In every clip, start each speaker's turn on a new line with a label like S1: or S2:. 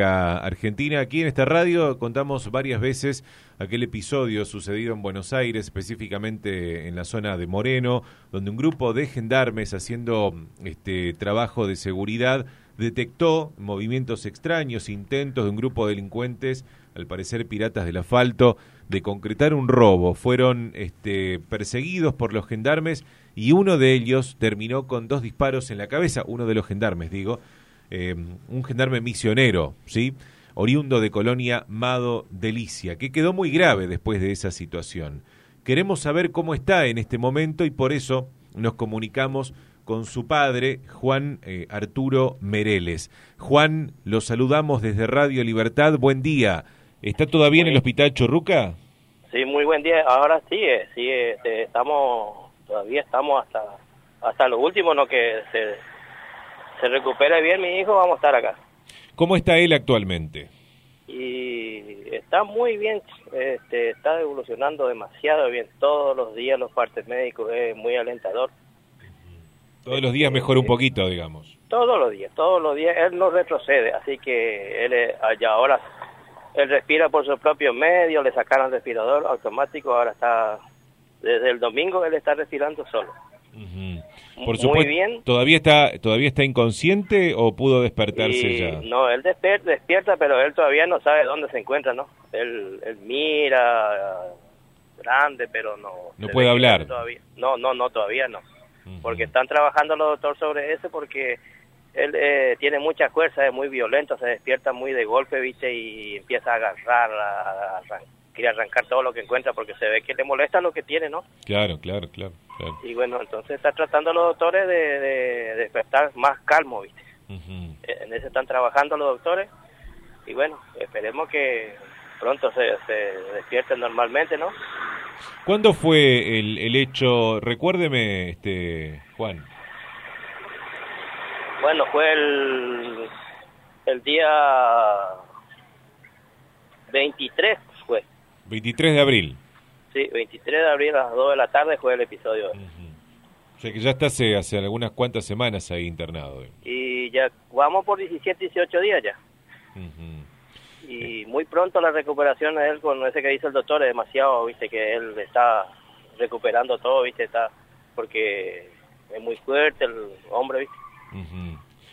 S1: Argentina. Aquí en esta radio contamos varias veces aquel episodio sucedido en Buenos Aires, específicamente en la zona de Moreno, donde un grupo de gendarmes haciendo este trabajo de seguridad detectó movimientos extraños, intentos de un grupo de delincuentes, al parecer piratas del asfalto, de concretar un robo. Fueron este, perseguidos por los gendarmes y uno de ellos terminó con dos disparos en la cabeza, uno de los gendarmes, digo, eh, un gendarme misionero, ¿sí? oriundo de Colonia Mado Delicia, que quedó muy grave después de esa situación. Queremos saber cómo está en este momento y por eso nos comunicamos con su padre, Juan eh, Arturo Mereles. Juan, lo saludamos desde Radio Libertad. Buen día. ¿Está todavía en el hospital Chorruca?
S2: Sí, muy buen día. Ahora sí, eh, sí, este, estamos, todavía estamos hasta hasta lo último, ¿no? Que se, se recupere bien mi hijo, vamos a estar acá.
S1: ¿Cómo está él actualmente?
S2: Y está muy bien, este, está evolucionando demasiado bien. Todos los días los partes médicos es muy alentador.
S1: Todos los días mejora un poquito, digamos.
S2: Todos los días, todos los días. Él no retrocede, así que él allá ahora él respira por su propio medio, le sacaron el respirador automático, ahora está desde el domingo él está respirando solo.
S1: Por supuesto, Muy bien. ¿todavía está, ¿Todavía está inconsciente o pudo despertarse ya?
S2: No, él despierta, despierta, pero él todavía no sabe dónde se encuentra, ¿no? Él, él mira grande, pero no...
S1: No puede hablar.
S2: Todavía. No, no, no, todavía no. Porque están trabajando los doctores sobre eso porque él eh, tiene mucha fuerza, es muy violento, se despierta muy de golpe, ¿viste? Y empieza a agarrar, a, a, quiere arrancar todo lo que encuentra porque se ve que le molesta lo que tiene, ¿no?
S1: Claro, claro, claro.
S2: Y bueno, entonces está tratando los doctores de, de, despertar más calmo, ¿viste? En eso están trabajando los doctores y bueno, esperemos que pronto se, se despierten normalmente, ¿no?
S1: ¿Cuándo fue el, el hecho? Recuérdeme, este, Juan.
S2: Bueno, fue el, el día 23, fue.
S1: 23 de abril.
S2: Sí, 23 de abril a las 2 de la tarde fue el episodio.
S1: O sea que ya está hace, hace algunas cuantas semanas ahí internado.
S2: Y ya vamos por 17, 18 días ya. Y muy pronto la recuperación de él con ese que dice el doctor es demasiado, viste, que él está recuperando todo, viste, está porque es muy fuerte el hombre, viste.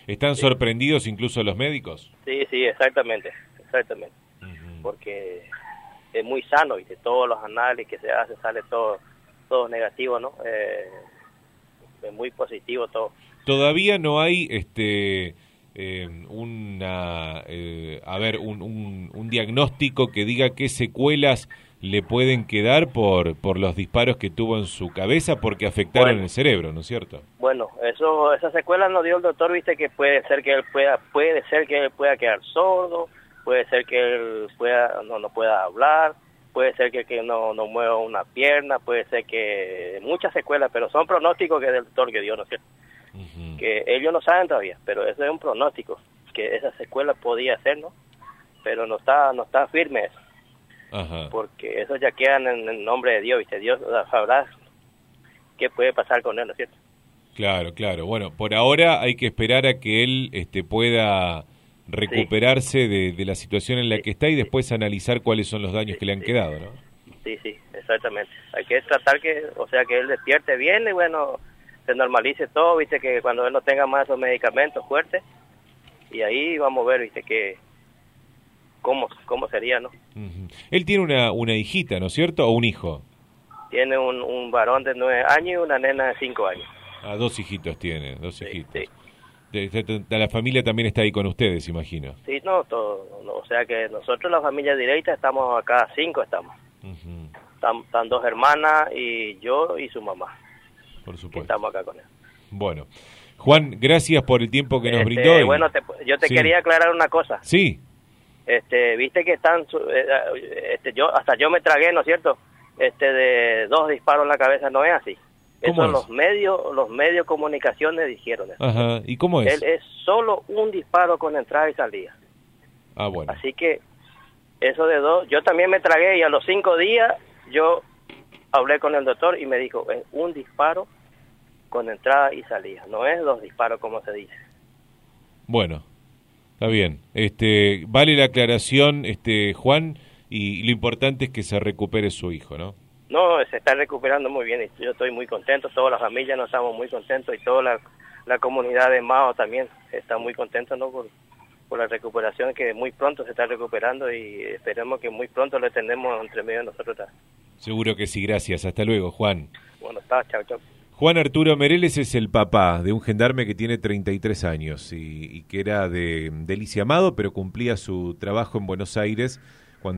S1: ¿Están sorprendidos incluso los médicos?
S2: Sí, sí, exactamente, exactamente. Porque es muy sano, ¿viste? Todos los análisis que se hace sale todo, todo negativo, ¿no? Eh, es muy positivo todo.
S1: Todavía no hay este eh, una eh, a ver un, un, un, diagnóstico que diga qué secuelas le pueden quedar por por los disparos que tuvo en su cabeza porque afectaron
S2: bueno,
S1: el cerebro, ¿no es cierto?
S2: Bueno, eso esas secuelas nos dio el doctor, viste que puede ser que él pueda puede ser que él pueda quedar sordo, puede ser que él pueda no no pueda hablar, puede ser que, que no, no mueva una pierna, puede ser que muchas secuelas, pero son pronósticos que es el doctor que dio, ¿no es cierto? Uh -huh. Que ellos no saben todavía, pero eso es un pronóstico, que esa secuela podía ser, ¿no? Pero no está, no está firme eso. Porque eso ya quedan en el nombre de Dios, ¿viste? Dios sabrá qué puede pasar con él, ¿no es cierto?
S1: Claro, claro. Bueno, por ahora hay que esperar a que él este, pueda recuperarse sí. de, de, la situación en la que está y después analizar cuáles son los daños que le han quedado, ¿no?
S2: Sí, sí, exactamente. Hay que tratar que, o sea, que él despierte bien y bueno, se normalice todo, viste, que cuando él no tenga más esos medicamentos fuertes y ahí vamos a ver, viste, que cómo, cómo sería, ¿no?
S1: Uh -huh. Él tiene una, una hijita, ¿no es cierto? ¿O un hijo?
S2: Tiene un, un varón de nueve años y una nena de cinco años.
S1: Ah, dos hijitos tiene, dos sí, hijitos. Sí. De, de, de, la familia también está ahí con ustedes, imagino.
S2: Sí, no, todo, no, o sea que nosotros la familia directa estamos acá, cinco estamos. Uh -huh. están, están, dos hermanas y yo y su mamá.
S1: Por supuesto.
S2: Estamos acá con él.
S1: Bueno, Juan, gracias por el tiempo que nos este, brindó. Y...
S2: Bueno, te, yo te sí. quería aclarar una cosa.
S1: Sí.
S2: Este, viste que están, eh, este, yo hasta yo me tragué, ¿no es cierto? Este, de dos disparos en la cabeza, no es así. Eso
S1: es?
S2: los medios, los medios de comunicaciones dijeron. Eso.
S1: Ajá. ¿Y cómo es?
S2: Él es solo un disparo con entrada y salida.
S1: Ah, bueno.
S2: Así que eso de dos, yo también me tragué y a los cinco días yo hablé con el doctor y me dijo, es un disparo con entrada y salida, no es dos disparos como se dice.
S1: Bueno, Está bien. Este, vale la aclaración, este, Juan, y lo importante es que se recupere su hijo, ¿no?
S2: No, se está recuperando muy bien y yo estoy muy contento, toda la familia nos estamos muy contentos y toda la, la comunidad de Mao también está muy contenta ¿no? por, por la recuperación que muy pronto se está recuperando y esperemos que muy pronto lo tendremos entre medio de nosotros.
S1: Seguro que sí, gracias. Hasta luego, Juan.
S2: Bueno, está, chao, chao.
S1: Juan Arturo Mereles es el papá de un gendarme que tiene 33 años y, y que era de, de Amado, pero cumplía su trabajo en Buenos Aires